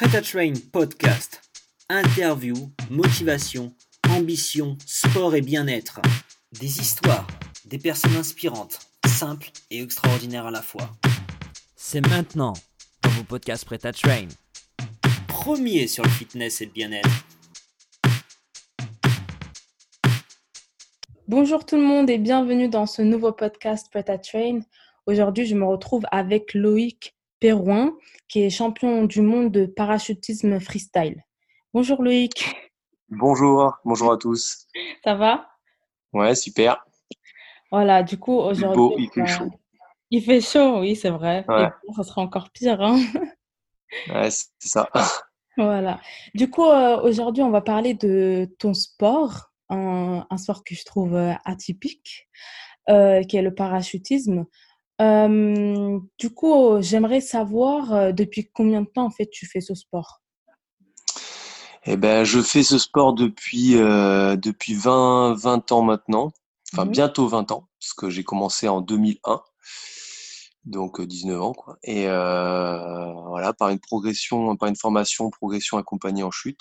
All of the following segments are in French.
Prêt à Train podcast. Interview, motivation, ambition, sport et bien-être. Des histoires, des personnes inspirantes, simples et extraordinaires à la fois. C'est maintenant dans vos podcasts Prêt à Train. Premier sur le fitness et le bien-être. Bonjour tout le monde et bienvenue dans ce nouveau podcast Prêt à Train. Aujourd'hui, je me retrouve avec Loïc Perrouin, qui est champion du monde de parachutisme freestyle. Bonjour Loïc. Bonjour, bonjour à tous. Ça va? Ouais, super. Voilà, du coup, aujourd'hui. Il, il fait chaud. Il fait chaud, oui, c'est vrai. Ouais. Et ça sera encore pire. Hein ouais, c'est ça. voilà. Du coup, euh, aujourd'hui, on va parler de ton sport, un, un sport que je trouve euh, atypique, euh, qui est le parachutisme. Euh, du coup, j'aimerais savoir euh, depuis combien de temps en fait tu fais ce sport? Eh ben, je fais ce sport depuis euh, depuis 20 20 ans maintenant, enfin Mhm. bientôt 20 ans, parce que j'ai commencé en 2001, donc euh, 19 ans quoi. Et voilà, par une progression, par une formation, progression accompagnée en chute,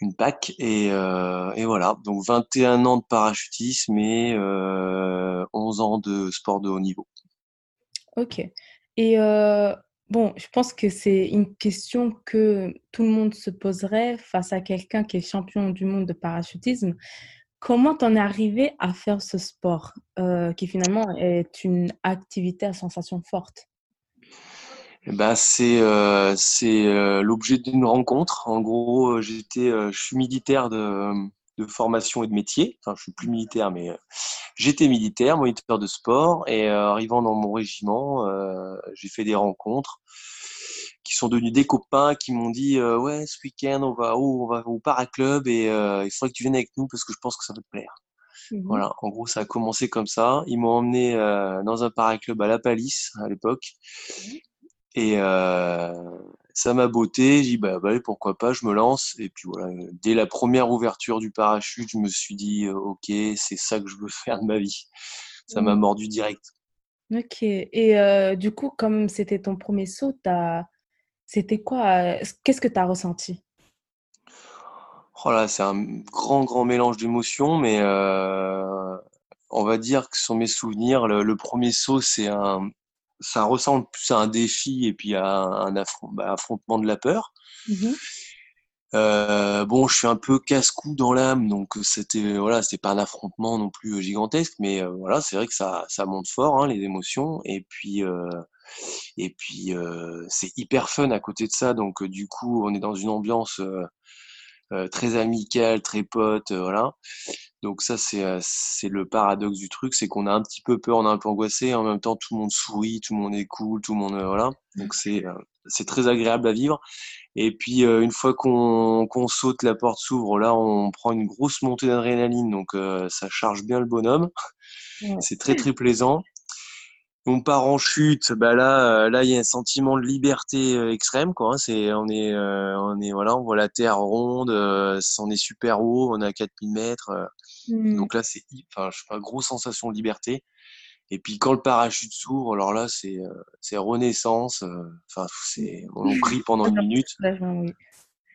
une PAC, et et voilà, donc 21 ans de parachutisme et euh, 11 ans de sport de haut niveau. Ok. Et bon, je pense que c'est une question que tout le monde se poserait face à quelqu'un qui est champion du monde de parachutisme. Comment t'en es arrivé à faire ce sport qui finalement est une activité à sensation forte? Ben c'est euh, l'objet d'une rencontre. En gros, j'étais, je suis militaire de, de formation et de métier. Enfin, je suis plus militaire, mais euh, j'étais militaire, moniteur de sport. Et euh, arrivant dans mon régiment, euh, j'ai fait des rencontres qui sont devenus des copains qui m'ont dit ouais ce week-end on va au on va au paraclub et il faudrait que tu viennes avec nous parce que je pense que ça va te plaire. Mhm. Voilà, en gros ça a commencé comme ça. Ils m'ont emmené euh, dans un paraclub à La Palisse à l'époque. Et euh, ça m'a botté, j'ai dit bah, bah allez, pourquoi pas, je me lance. Et puis voilà, dès la première ouverture du parachute, je me suis dit euh, ok, c'est ça que je veux faire de ma vie. Ça m'a Mhm. mordu direct. Ok. Et euh, du coup, comme c'était ton premier saut, c'était quoi? euh, Qu'est-ce que tu as ressenti? Oh c'est un grand grand mélange d'émotions, mais euh, on va dire que sur mes souvenirs, le, le premier saut, c'est un, ça ressemble plus à un défi et puis à un affront- bah, affrontement de la peur. Mhm. Euh, bon, je suis un peu casse-cou dans l'âme, donc c'était voilà, c'était pas un affrontement non plus gigantesque, mais euh, voilà, c'est vrai que ça ça monte fort hein, les émotions et puis euh, et puis c'est hyper fun à côté de ça, donc du coup on est dans une ambiance très amicale, très pote, voilà. Donc ça c'est euh, c'est le paradoxe du truc, c'est qu'on a un petit peu peur, on est un peu angoissé, et en même temps tout le monde sourit, tout le monde est cool, tout le monde euh, voilà. Donc c'est euh, c'est très agréable à vivre. Et puis euh, une fois qu'on saute, la porte s'ouvre, là on prend une grosse montée d'adrénaline, donc euh, ça charge bien le bonhomme. Ouais. C'est très très plaisant. On part en chute, bah là, euh, là il y a un sentiment de liberté euh, extrême, quoi. hein. C'est, on est, euh, on est, voilà, on voit la terre ronde, euh, on est super haut, on est à 4000 mètres. euh, Mhm. donc là, c'est, enfin, je sais pas, grosse sensation de liberté. Et puis quand le parachute s'ouvre, alors là, c'est, euh, c'est renaissance. euh, Enfin, c'est, on crie pendant une minute. Oui.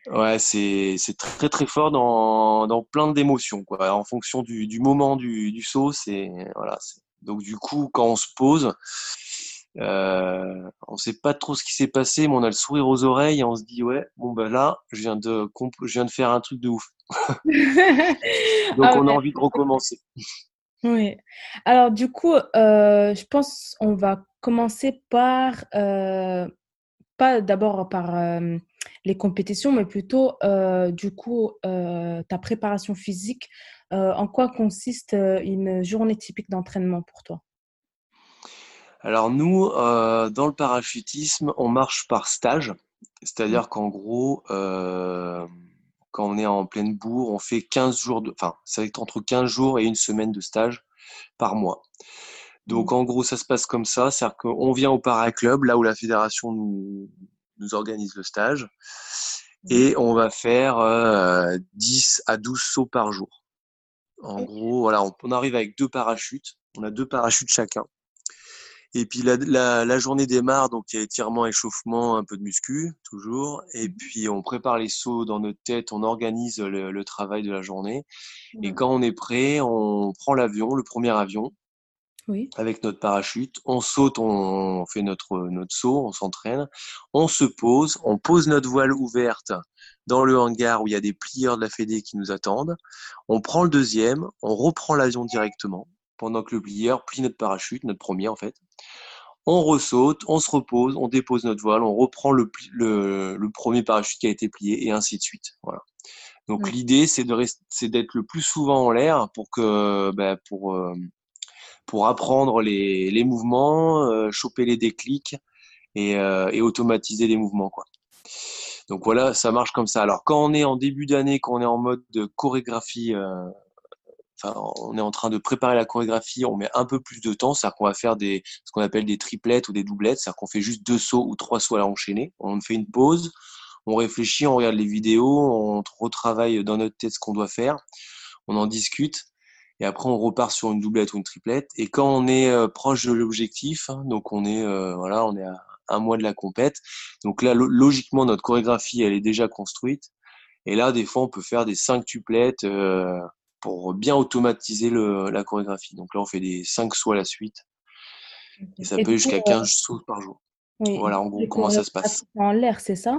Ouais, c'est c'est très très fort dans dans plein d'émotions quoi. En fonction du du moment du du saut, c'est voilà. c'est- Donc du coup, quand on se pose, euh, on sait pas trop ce qui s'est passé, mais on a le sourire aux oreilles et on se dit ouais, bon bah là, je viens de je viens de faire un truc de ouf. Donc Ah on a envie de recommencer. Oui. Alors, du coup, euh, je pense on va commencer par, euh, pas d'abord par les compétitions, mais plutôt, du coup, ta préparation physique. Euh, en quoi consiste euh, une journée typique d'entraînement pour toi? Alors nous, euh, dans le parachutisme, on marche par stage, Mhm. c'est-à-dire qu'en gros, euh, quand on est en pleine bourre, on fait 15 jours de, enfin, ça va être entre 15 jours et une semaine de stage par mois. Donc Mhm. en gros, ça se passe comme ça, c'est-à-dire qu'on vient au paraclub, là où la fédération nous, nous organise le stage, Mhm. et on va faire euh, 10 à 12 sauts par jour. En gros, voilà, on, on arrive avec deux parachutes, on a deux parachutes chacun. Et puis la, la, la, journée démarre, donc il y a étirement, échauffement, un peu de muscu, toujours. Et mmh. puis on prépare les sauts dans notre tête, on organise le, le travail de la journée. Et quand on est prêt, on prend l'avion, le premier avion, oui. avec notre parachute. On saute, on fait notre, notre saut, on s'entraîne. On se pose, on pose notre voile ouverte dans le hangar où il y a des plieurs de la Fédé qui nous attendent. On prend le deuxième, on reprend l'avion directement pendant que le plieur plie notre parachute, notre premier en fait on ressaute, on se repose, on dépose notre voile, on reprend le, le, premier parachute qui a été plié et ainsi de suite. Voilà. Donc l'idée c'est de c'est d'être le plus souvent en l'air pour que bah, pour euh, pour apprendre les, les mouvements, euh, choper les déclics et, euh, et, automatiser les mouvements quoi. Donc voilà, ça marche comme ça. Alors quand on est en début d'année, quand on est en mode de chorégraphie on est en train de préparer la chorégraphie, on met un peu plus de temps, c'est-à-dire qu'on va faire des, ce qu'on appelle des triplettes ou des doublettes, c'est-à-dire qu'on fait juste deux sauts ou trois sauts à l'enchaîner. On fait une pause, on réfléchit, on regarde les vidéos, on retravaille dans notre tête ce qu'on doit faire, on en discute, et après on repart sur une doublette ou une triplette. Et quand on est euh, proche de l'objectif, hein, donc on est, euh, voilà, on est à un mois de la compète, donc là logiquement notre chorégraphie elle est déjà construite. Et là, des fois, on peut faire des cinq tuplettes, euh, pour bien automatiser le, la chorégraphie. Donc là, on fait des 5 sauts à la suite. Et ça peut jusqu'à 15 euh, sauts par jour. Voilà, en gros, comment ça se passe. En l'air, c'est ça?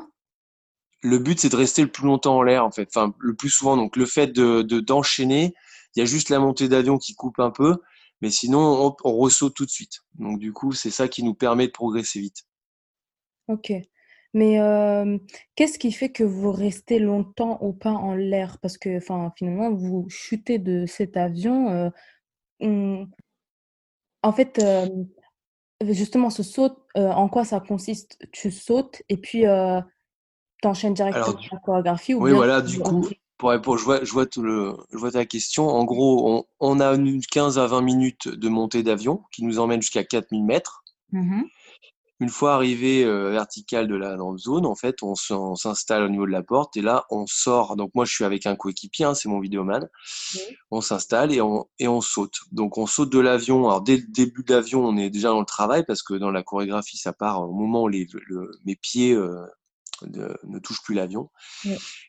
Le but, c'est de rester le plus longtemps en l'air, en fait. Enfin, le plus souvent. Donc, le fait de d'enchaîner, il y a juste la montée d'avion qui coupe un peu. Mais sinon, on, on ressaute tout de suite. Donc, du coup, c'est ça qui nous permet de progresser vite. Ok. Mais qu'est-ce qui fait que vous restez longtemps ou pas en l'air? Parce que enfin, finalement, vous chutez de cet avion, en fait, justement ce saut, en quoi ça consiste? Tu sautes et puis, tu enchaînes directement la chorégraphie ou oui, voilà, du coup, pour je vois je vois tout le je vois ta question. En gros, on on a une 15 à 20 minutes de montée d'avion qui nous emmène jusqu'à 4000 mètres. Mmh une fois arrivé euh, vertical de la dans zone, en fait, on s'installe au niveau de la porte et là, on sort. Donc moi, je suis avec un coéquipier, hein, c'est mon vidéoman. On s'installe et on et on saute. Donc on saute de l'avion. Alors dès le début de l'avion, on est déjà dans le travail parce que dans la chorégraphie, ça part au moment où les, mes pieds euh, ne touchent plus l'avion.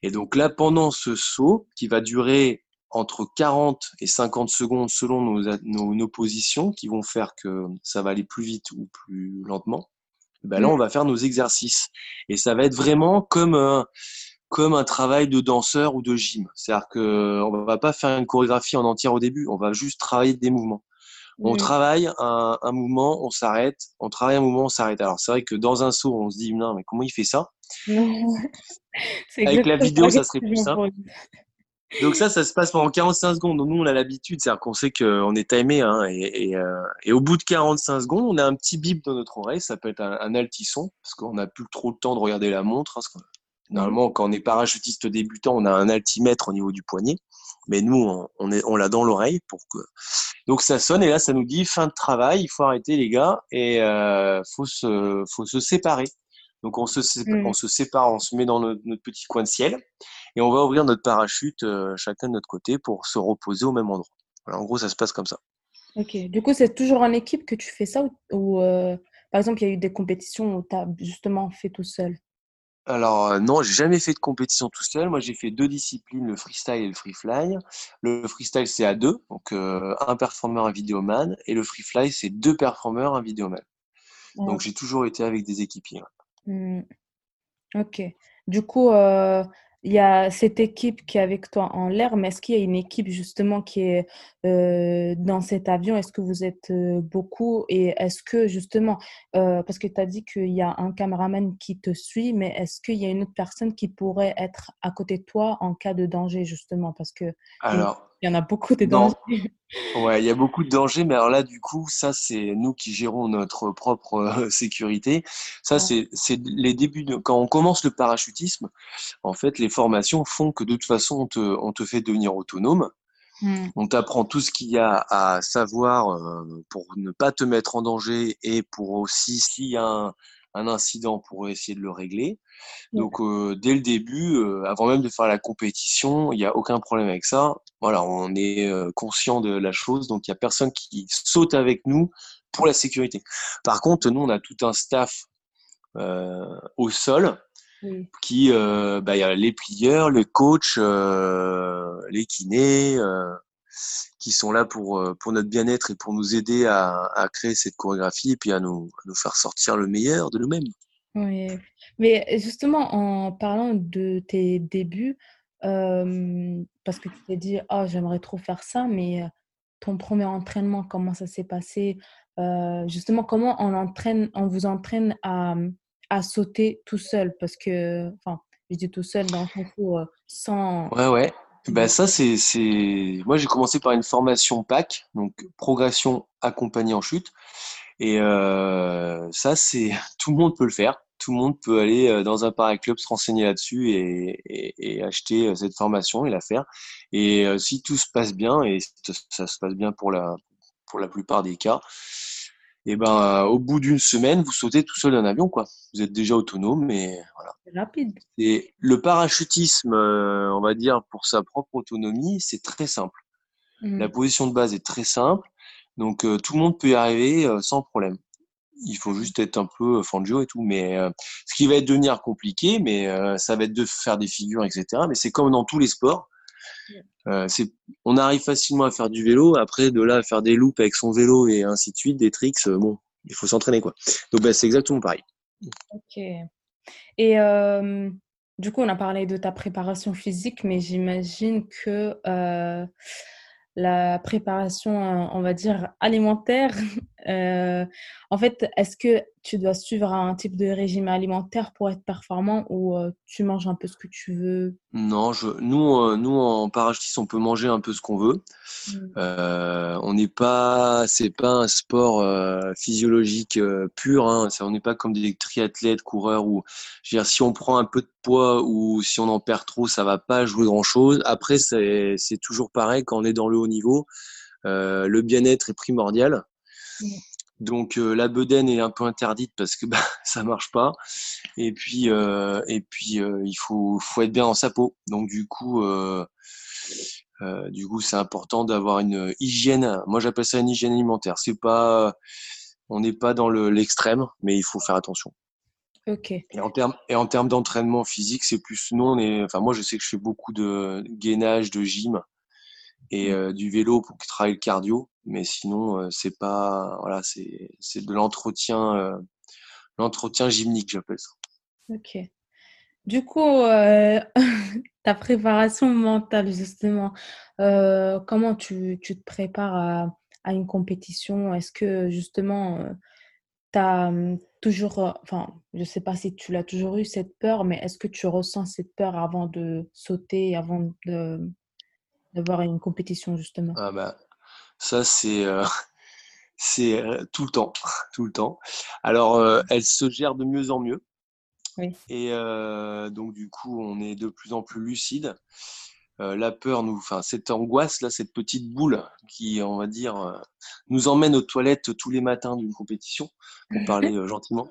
Et donc là, pendant ce saut qui va durer entre 40 et 50 secondes selon nos, nos, nos, positions qui vont faire que ça va aller plus vite ou plus lentement ben là, on va faire nos exercices. Et ça va être vraiment comme un, comme un travail de danseur ou de gym. C'est-à-dire que on va pas faire une chorégraphie en entière au début, on va juste travailler des mouvements. On travaille un, un, mouvement, on s'arrête, on travaille un mouvement, on s'arrête. Alors c'est vrai que dans un saut, on se dit non mais comment il fait ça? Avec la vidéo, ça serait plus simple. Donc ça, ça se passe pendant 45 secondes. Donc nous, on a l'habitude, c'est-à-dire qu'on sait qu'on est timé. Hein, et, et, euh, et, au bout de 45 secondes, on a un petit bip dans notre oreille. Ça peut être un, un altisson, parce qu'on n'a plus trop le temps de regarder la montre. Hein, normalement, quand on est parachutiste débutant, on a un altimètre au niveau du poignet. Mais nous, on, on, est, on l'a dans l'oreille pour que. Donc ça sonne et là, ça nous dit fin de travail. Il faut arrêter les gars et euh, faut se, faut se séparer. Donc on se, mmh. on se sépare, on se met dans notre, notre, petit coin de ciel et on va ouvrir notre parachute euh, chacun de notre côté pour se reposer au même endroit. Voilà, en gros, ça se passe comme ça. Ok. Du coup, c'est toujours en équipe que tu fais ça ou, euh, par exemple, il y a eu des compétitions où tu as justement fait tout seul? Alors euh, non, j'ai jamais fait de compétition tout seul. Moi, j'ai fait deux disciplines, le freestyle et le free fly. Le freestyle, c'est à deux, donc un performeur, un vidéoman, et le free fly, c'est deux performeurs, un vidéoman. Donc j'ai toujours été avec des équipiers. Mmh. Ok. Du coup, euh, il y a cette équipe qui est avec toi en l'air, mais est-ce qu'il y a une équipe justement qui est euh, dans cet avion? Est-ce que vous êtes euh, beaucoup? Et est-ce que justement, parce que tu as dit qu'il y a un caméraman qui te suit, mais est-ce qu'il y a une autre personne qui pourrait être à côté de toi en cas de danger justement? Parce que Alors, il y en a beaucoup de dangers. Ouais, il y a beaucoup de dangers, mais alors là, du coup, ça, c'est nous qui gérons notre propre euh, sécurité. Ça, c'est les débuts de quand on commence le parachutisme. En fait, les formations font que de toute façon, on te, on te fait devenir autonome. Mmh. On t'apprend tout ce qu'il y a à savoir euh, pour ne pas te mettre en danger et pour aussi s'il y a un, un incident pour essayer de le régler. Donc euh, dès le début, euh, avant même de faire la compétition, il n'y a aucun problème avec ça. Voilà, on est euh, conscient de la chose, donc il n'y a personne qui saute avec nous pour la sécurité. Par contre, nous, on a tout un staff au sol qui, bah, y a les plieurs, le coach, les kinés, qui sont là pour, pour notre bien-être et pour nous aider à, à, créer cette chorégraphie et puis à nous, à nous faire sortir le meilleur de nous-mêmes. Oui, mais justement, en parlant de tes débuts, parce que tu t'es dit, oh, j'aimerais trop faire ça, mais ton premier entraînement, comment ça s'est passé? Justement, comment on, entraîne, on vous entraîne à, à sauter tout seul Parce que, enfin, je dis tout seul dans le sens où sans. Ouais, ouais. Ben ça, c'est, c'est... Moi, j'ai commencé par une formation PAC, donc progression accompagnée en chute. Et euh, ça, c'est tout le monde peut le faire. Tout le monde peut aller euh, dans un pareil club se renseigner là-dessus et, et, et, acheter euh, cette formation et la faire. Et euh, si tout se passe bien, et ça se passe bien pour la, pour la plupart des cas, et ben au bout d'une semaine, vous sautez tout seul d'un avion, quoi. Vous êtes déjà autonome, mais voilà. C'est rapide. Et le parachutisme, on va dire pour sa propre autonomie, c'est très simple. Mmh. La position de base est très simple. Donc euh, tout le monde peut y arriver euh, sans problème. Il faut juste être un peu euh, fangio et tout. Mais ce qui va être devenir compliqué, mais ça va être de faire des figures, etc. Mais c'est comme dans tous les sports. On arrive facilement à faire du vélo. Après, de là à faire des loops avec son vélo et ainsi de suite, des tricks, bon, il faut s'entraîner quoi. Donc bah, c'est exactement pareil. Ok. Et du coup, on a parlé de ta préparation physique, mais j'imagine que la préparation, on va dire, alimentaire. Euh, en fait, est-ce que tu dois suivre un type de régime alimentaire pour être performant ou euh, tu manges un peu ce que tu veux? Non, je, nous, euh, nous en parachutisme, on peut manger un peu ce qu'on veut. Mmh. on n'est pas, c'est pas un sport physiologique pur. Hein, on n'est pas comme des triathlètes, coureurs ou, je veux dire, si on prend un peu de poids ou si on en perd trop, ça va pas jouer grand chose. Après, c'est toujours pareil quand on est dans le haut niveau. le bien-être est primordial. Donc euh, la bedaine est un peu interdite parce que bah, ça marche pas. Et puis euh, et puis euh, il faut faut être bien dans sa peau. Donc du coup du coup c'est important d'avoir une hygiène. Moi j'appelle ça une hygiène alimentaire. C'est pas on n'est pas dans l'extrême, mais il faut faire attention. Ok. Et en termes et en termes d'entraînement physique, c'est plus nous on est. Enfin moi je sais que je fais beaucoup de gainage, de gym et mmh. du vélo pour travailler le cardio. Mais sinon c'est pas voilà c'est c'est de l'entretien l'entretien gymnique j'appelle ça. Ok. Du coup ta préparation mentale justement comment tu, tu, te prépares à, à une compétition? Est-ce que justement tu as mmh, toujours enfin je sais pas si tu l'as toujours eu cette peur mais est-ce que tu ressens cette peur avant de sauter avant de d'avoir une compétition justement ah bah ça, c'est euh, c'est euh, tout le temps, tout le temps. Alors, euh, elle se gère de mieux en mieux. Oui. Et donc, du coup, on est de plus en plus lucide. La peur, nous, enfin, cette angoisse là, cette petite boule qui, on va dire, nous emmène aux toilettes tous les matins d'une compétition, pour parler gentiment.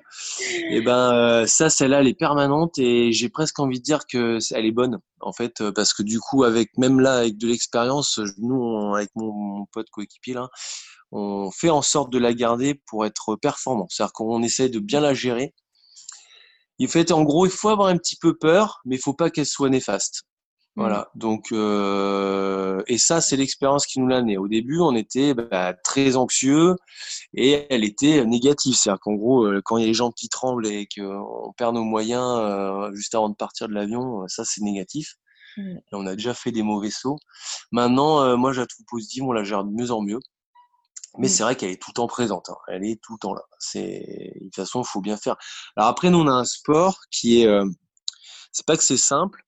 Et eh ben, ça, celle-là, elle est permanente et j'ai presque envie de dire que elle est bonne, en fait, parce que du coup, avec même là, avec de l'expérience, nous, avec mon, pote coéquipier là, on fait en sorte de la garder pour être performant. C'est-à-dire qu'on essaie de bien la gérer. Il fait, en gros, il faut avoir un petit peu peur, mais il faut pas qu'elle soit néfaste. Voilà. Mmh. Donc, euh, et ça, c'est l'expérience qui nous l'a amené. Au début, on était bah, très anxieux et elle était négative. C'est-à-dire qu'en gros, euh, quand il y a les gens qui tremblent et qu'on perd nos moyens euh, juste avant de partir de l'avion, ça, c'est négatif. Mmh. on a déjà fait des mauvais sauts. Maintenant, moi, je la trouve positive. On la gère de mieux en mieux. Mais mmh. c'est vrai qu'elle est tout le temps présente. Hein. Elle est tout le temps là. C'est de toute façon, il faut bien faire. Alors après, nous, on a un sport qui est c'est pas que c'est simple,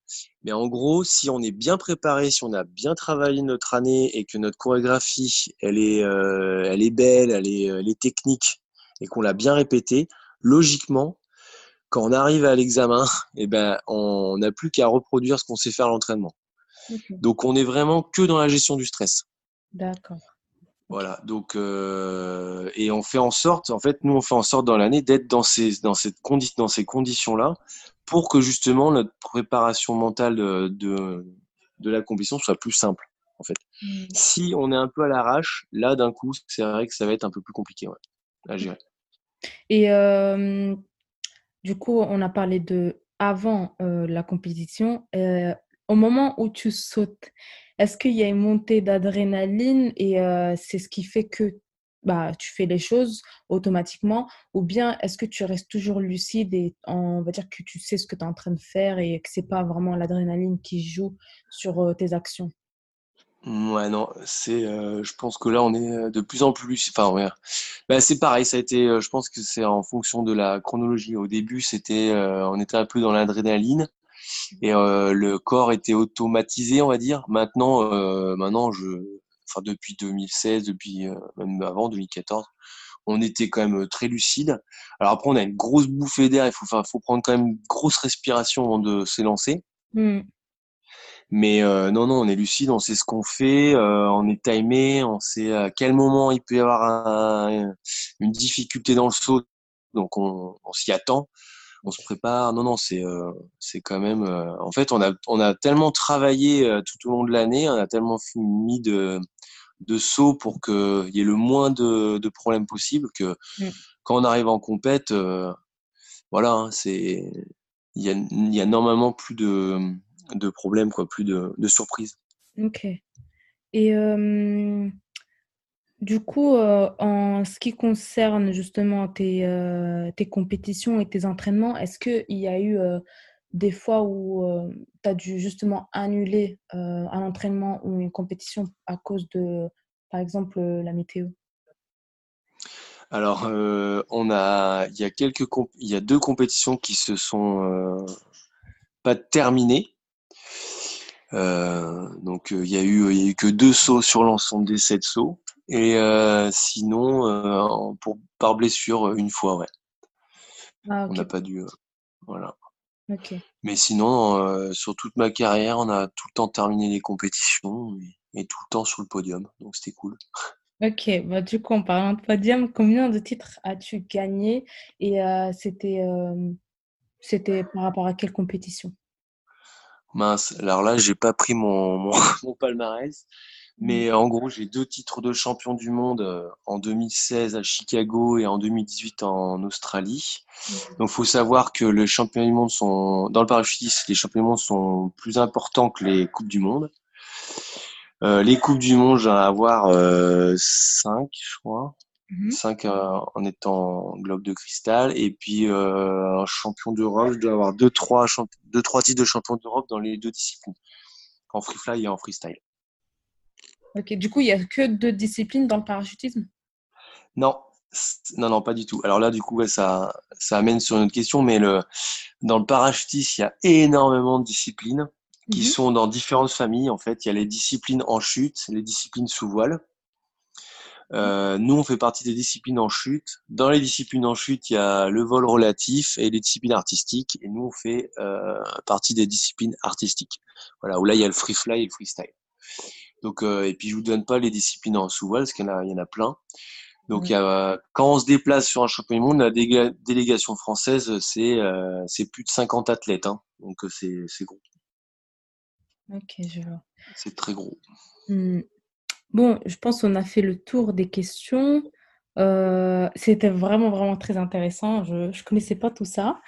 mais en gros, si on est bien préparé, si on a bien travaillé notre année et que notre chorégraphie, elle est, euh, elle est belle, elle est, elle est technique et qu'on l'a bien répétée, logiquement, quand on arrive à l'examen, eh ben, on n'a plus qu'à reproduire ce qu'on sait faire à l'entraînement. Donc, on est vraiment que dans la gestion du stress. D'accord. Voilà, donc euh, et on fait en sorte, en fait, nous on fait en sorte dans l'année d'être dans ces dans cette condi dans ces conditions là pour que justement notre préparation mentale de, de, la compétition soit plus simple. En fait, mmh. si on est un peu à l'arrache, là d'un coup, c'est vrai que ça va être un peu plus compliqué. à gérer. Et euh, du coup, on a parlé de avant euh, la compétition. Au moment où tu sautes, est-ce qu'il y a une montée d'adrénaline et c'est ce qui fait que bah, tu fais les choses automatiquement? Ou bien est-ce que tu restes toujours lucide et on va dire que tu sais ce que tu es en train de faire et que c'est pas vraiment l'adrénaline qui joue sur tes actions? Ouais, non, c'est, euh, je pense que là, on est de plus en plus, enfin, ouais. Bah, c'est pareil, ça a été, je pense que c'est en fonction de la chronologie. Au début, c'était, on était un peu dans l'adrénaline et le corps était automatisé, on va dire. Maintenant, maintenant, je, enfin, depuis 2016, depuis même avant 2014, on était quand même très lucide. Alors après, on a une grosse bouffée d'air. Il faut, enfin, faut prendre quand même une grosse respiration avant de s'élancer. Mmh. Mais euh, non, non, on est lucide, on sait ce qu'on fait, euh, on est timé, on sait à quel moment il peut y avoir un, une difficulté dans le saut, donc on, on s'y attend, on se prépare. Non, non, c'est euh, c'est quand même. Euh, en fait, on a on a tellement travaillé euh, tout au long de l'année, on a tellement mis de de sauts pour qu'il y ait le moins de, de problèmes possible que mmh. quand on arrive en compète, voilà, hein, c'est il y a, il y a normalement plus de de problèmes, quoi, plus de, de surprises. Ok. Et euh, du coup, euh, en ce qui concerne justement tes, euh, tes compétitions et tes entraînements, est-ce qu'il y a eu des fois où tu as dû justement annuler un entraînement ou une compétition à cause de, par exemple, la météo? Alors, on a, il y a quelques, il y a deux compétitions qui se sont pas terminées. Euh, donc euh, il y a eu il y a eu que deux sauts sur l'ensemble des sept sauts et euh, sinon pour par blessure une fois ouais. Ah, on n'a pas dû voilà. Mais sinon sur toute ma carrière on a tout le temps terminé les compétitions et, tout le temps sur le podium. Donc c'était cool. Ok, bah, du coup en parlant de podium, combien de titres as-tu gagné et c'était c'était par rapport à quelle compétition? Mince, alors là, j'ai pas pris mon, mon, mon palmarès, mais mmh. en gros, j'ai deux titres de champion du monde euh, en 2016 à Chicago et en 2018 en Australie. Mmh. Donc, faut savoir que les championnats du monde sont, dans le parachutisme, les championnats du monde sont plus importants que les coupes du monde. Euh, les coupes du monde, j'en ai à avoir euh, cinq, je crois. 5 mmh euh, en étant globe de cristal. Et puis, euh, un champion d'Europe, je dois avoir 2-3 deux, trois titres de champion d'Europe dans les deux disciplines, en free fly et en freestyle. Ok, du coup, il n'y a que deux disciplines dans le parachutisme? Non, non, non, pas du tout. Alors là, du coup, ça, ça amène sur une autre question, mais le, dans le parachutisme, il y a énormément de disciplines qui mmh sont dans différentes familles. En fait, il y a les disciplines en chute, les disciplines sous voile. Euh, nous, on fait partie des disciplines en chute. Dans les disciplines en chute, il y a le vol relatif et les disciplines artistiques. Et nous, on fait euh, partie des disciplines artistiques. Voilà, où là, il y a le free fly et le freestyle. Donc, euh, et puis, je vous donne pas les disciplines en sous-voile, parce qu'il y en a, il y en a plein. Donc, y a, quand on se déplace sur un championnat du monde, la délégation française, c'est euh, plus de 50 athlètes. Hein. Donc, c'est gros. Ok, je vois. C'est très gros. Mmh. Bon, je pense qu'on a fait le tour des questions. Euh, c'était vraiment, vraiment très intéressant. Je ne connaissais pas tout ça.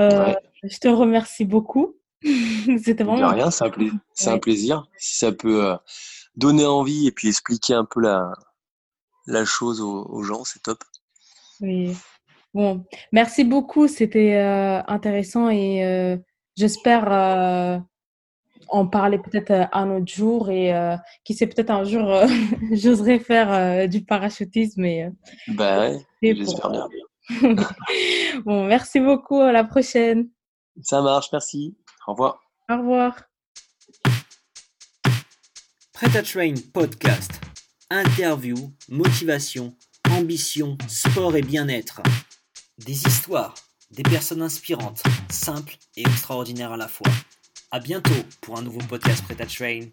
Euh, je te remercie beaucoup. C'était vraiment. rien, c'est un, plaisir. Si ça peut euh, donner envie et puis expliquer un peu la, la chose aux, gens, c'est top. Oui. Bon, merci beaucoup. C'était intéressant et j'espère en parler peut-être euh, un autre jour et euh, qui sait peut-être un jour euh, j'oserais faire du parachutisme et bah ouais, j'espère bien. bon merci beaucoup à la prochaine ça marche merci au revoir. Au revoir. Prêt à Train podcast. Interview motivation ambition sport et bien-être. Des histoires des personnes inspirantes simples et extraordinaires à la fois. À bientôt pour un nouveau podcast Prêt à Train.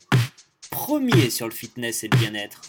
Premier sur le fitness et le bien-être.